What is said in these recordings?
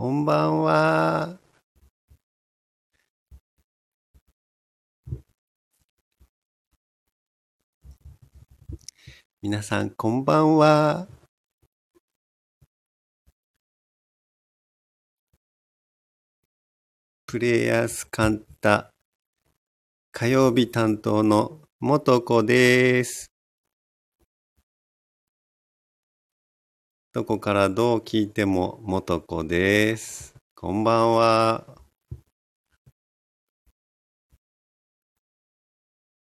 こんばんは。皆さん、こんばんは。プレイヤースカンタ火曜日担当の元子です。どこからどう聞いても元子です。こんばんは。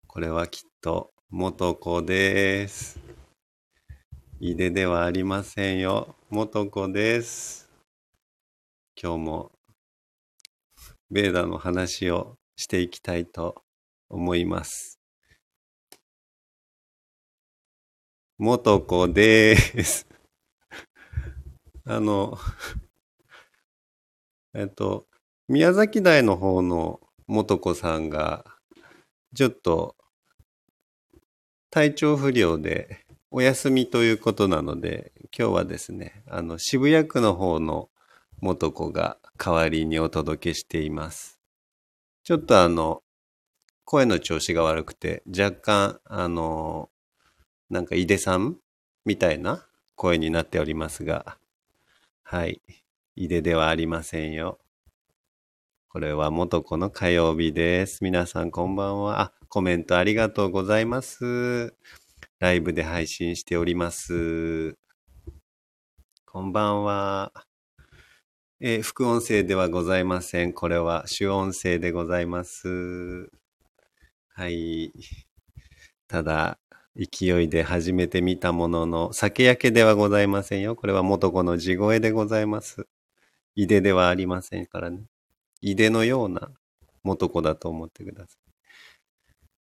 これはきっと元子です。いでではありませんよ。元子です。今日もベーダの話をしていきたいと思います。元子です。あの、えっと、宮崎大の方の元子さんが、ちょっと体調不良でお休みということなので、今日はですね、あの、渋谷区の方の元子が代わりにお届けしています。ちょっとあの、声の調子が悪くて、若干、あの、なんか井出さんみたいな声になっておりますが、はい。井出ではありませんよ。これは元子の火曜日です。皆さんこんばんは。あ、コメントありがとうございます。ライブで配信しております。こんばんは。え、副音声ではございません。これは主音声でございます。はい。ただ、勢いで始めてみたものの、酒焼けではございませんよ。これは元子の地声でございます。いでではありませんからね。いでのような元子だと思ってくださ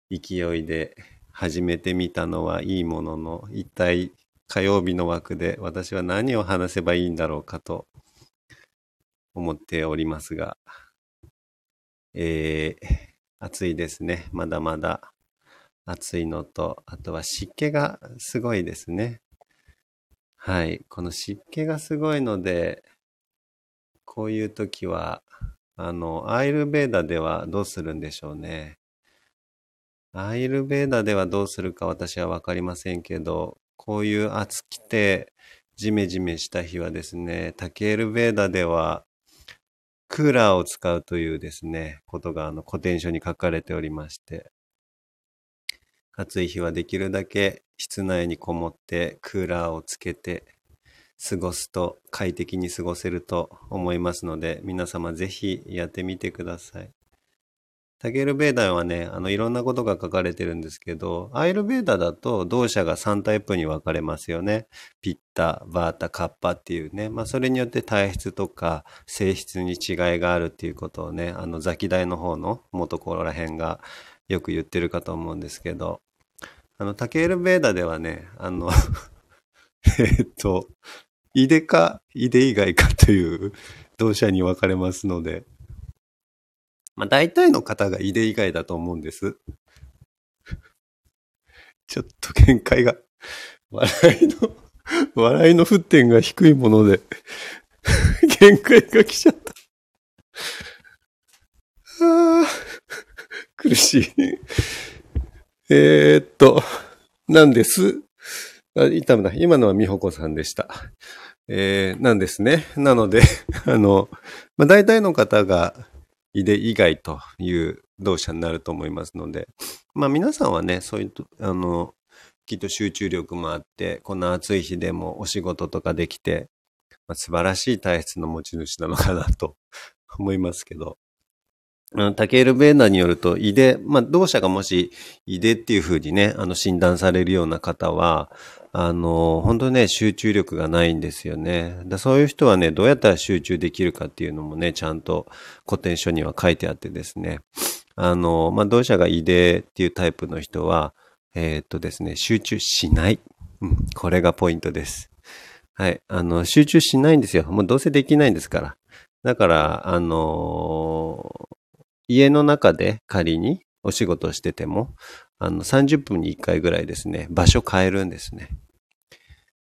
い。勢いで始めてみたのはいいものの、一体火曜日の枠で私は何を話せばいいんだろうかと思っておりますが、えー、暑いですね。まだまだ暑いのと、あとは湿気がすごいですね。はい。この湿気がすごいので、こういう時は、あの、アイルベーダではどうするんでしょうね。アイルベーダではどうするか私はわかりませんけど、こういう暑くてジメジメした日はですね、タケールベーダではクーラーを使うというですね、ことがあの古典書に書かれておりまして、暑い日はできるだけ室内にこもってクーラーをつけて過ごすと快適に過ごせると思いますので、皆様ぜひやってみてください。タゲルベーダーはね、あの、いろんなことが書かれてるんですけど、アイルベーダーだと動作が3タイプに分かれますよね。ピッタ、バータ、カッパっていうね。まあ、それによって体質とか性質に違いがあるっていうことをね、あの、ザキ大の方の元ここら辺がよく言ってるかと思うんですけど、あの、タケルベーダではね、あの えっと、イデか、イデ以外かという動作に分かれますので、まあ大体の方が井出以外だと思うんです。ちょっと限界が、笑いの、笑いの沸点が低いもので、限界が来ちゃったあ。あ苦しい。えー、っと、なんです。あ、いたむだ。今のは美穂子さんでした。えー、なんですね。なので、あの、まあ、大体の方がいで以外という動作になると思いますので、まあ皆さんはね、そういう、あの、きっと集中力もあって、こんな暑い日でもお仕事とかできて、まあ、素晴らしい体質の持ち主なのかなと思いますけど、タケール・ベーナによると、胃で、まあ、同社がもし胃でっていうふうにね、あの、診断されるような方は、あの、本当ね、集中力がないんですよね。だそういう人はね、どうやったら集中できるかっていうのもね、ちゃんと古典書には書いてあってですね。あの、まあ、同社が胃でっていうタイプの人は、えー、っとですね、集中しない。うん、これがポイントです。はい。あの、集中しないんですよ。もうどうせできないんですから。だから、あの家の中で仮にお仕事してても、あの、30分に1回ぐらいですね、場所変えるんですね。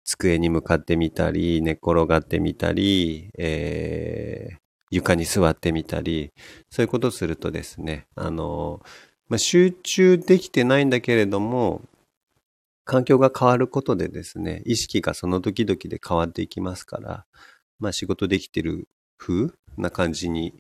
机に向かってみたり、寝転がってみたり、えー、床に座ってみたり、そういうことをするとですね、あの、まあ、集中できてないんだけれども、環境が変わることでですね、意識がその時々で変わっていきますから、まあ仕事できてる風な感じに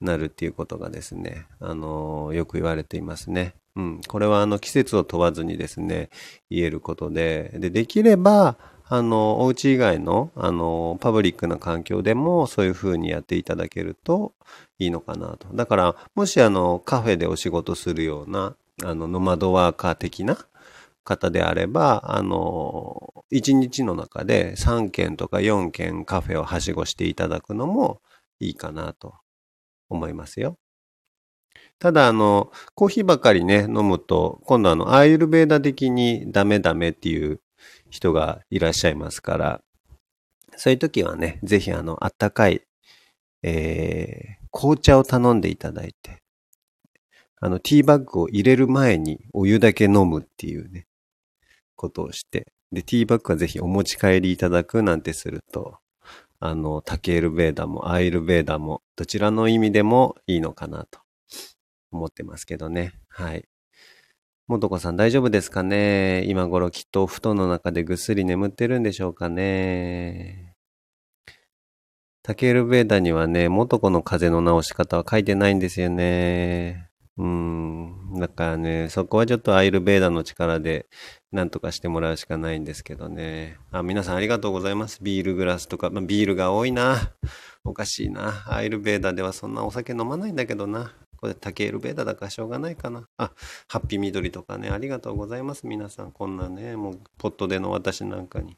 なるっていうことがですね、あの、よく言われていますね。うん。これはあの季節を問わずにですね、言えることで、で、できれば、あの、お家以外の、あの、パブリックな環境でもそういう風にやっていただけるといいのかなと。だから、もしあの、カフェでお仕事するような、あの、ノマドワーカー的な方であれば、あの、1日の中で3軒とか4軒カフェをはしごしていただくのもいいかなと思いますよ。ただ、あの、コーヒーばかりね、飲むと、今度あの、アーユルベーダ的にダメダメっていう人がいらっしゃいますから、そういう時はね、ぜひあの、あったかい、えー、紅茶を頼んでいただいて、あの、ティーバッグを入れる前にお湯だけ飲むっていうね、ことをして、で、ティーバッグはぜひお持ち帰りいただくなんてすると、あの、タケールベーダもアイルベーダも、どちらの意味でもいいのかなと思ってますけどね。はい。もとこさん大丈夫ですかね？今頃きっとお布団の中でぐっすり眠ってるんでしょうかね？タケールベーダにはね、もとこの風の治し方は書いてないんですよね。うん。だからね、そこはちょっとアイルベーダの力でなんとかしてもらうしかないんですけどね。あ、皆さんありがとうございます。ビールグラスとか、まあ、ビールが多いな。おかしいな。アイルベーダではそんなお酒飲まないんだけどな。これタケールベーダだからしょうがないかな。あ、ハッピー緑とかね、ありがとうございます。皆さん。こんなね、もうポットでの私なんかに。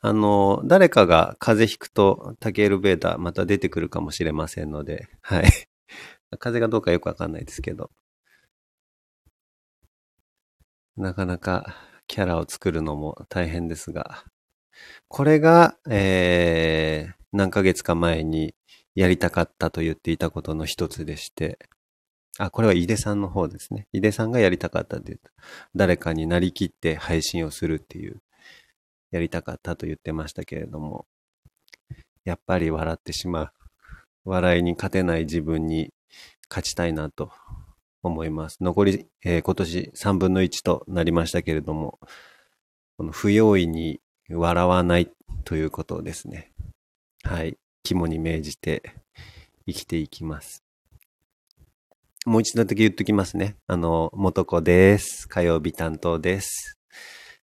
あの、誰かが風邪ひくとタケールベーダまた出てくるかもしれませんので、はい。風がどうかよくわかんないですけど。なかなかキャラを作るのも大変ですが、これが、えー、何ヶ月か前にやりたかったと言っていたことの一つでして、あ、これは井出さんの方ですね。井出さんがやりたかったって言った。誰かになりきって配信をするっていう、やりたかったと言ってましたけれども、やっぱり笑ってしまう。笑いに勝てない自分に勝ちたいなと思います。残り、えー、今年3分の1となりましたけれども、この不用意に笑わないということですね、はい、肝に銘じて生きていきます。もう一度だけ言っときますね。あの、元子です。火曜日担当です。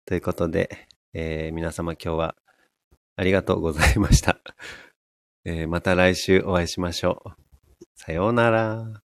ということで、えー、皆様今日はありがとうございました。えー、また来週お会いしましょう。さようなら。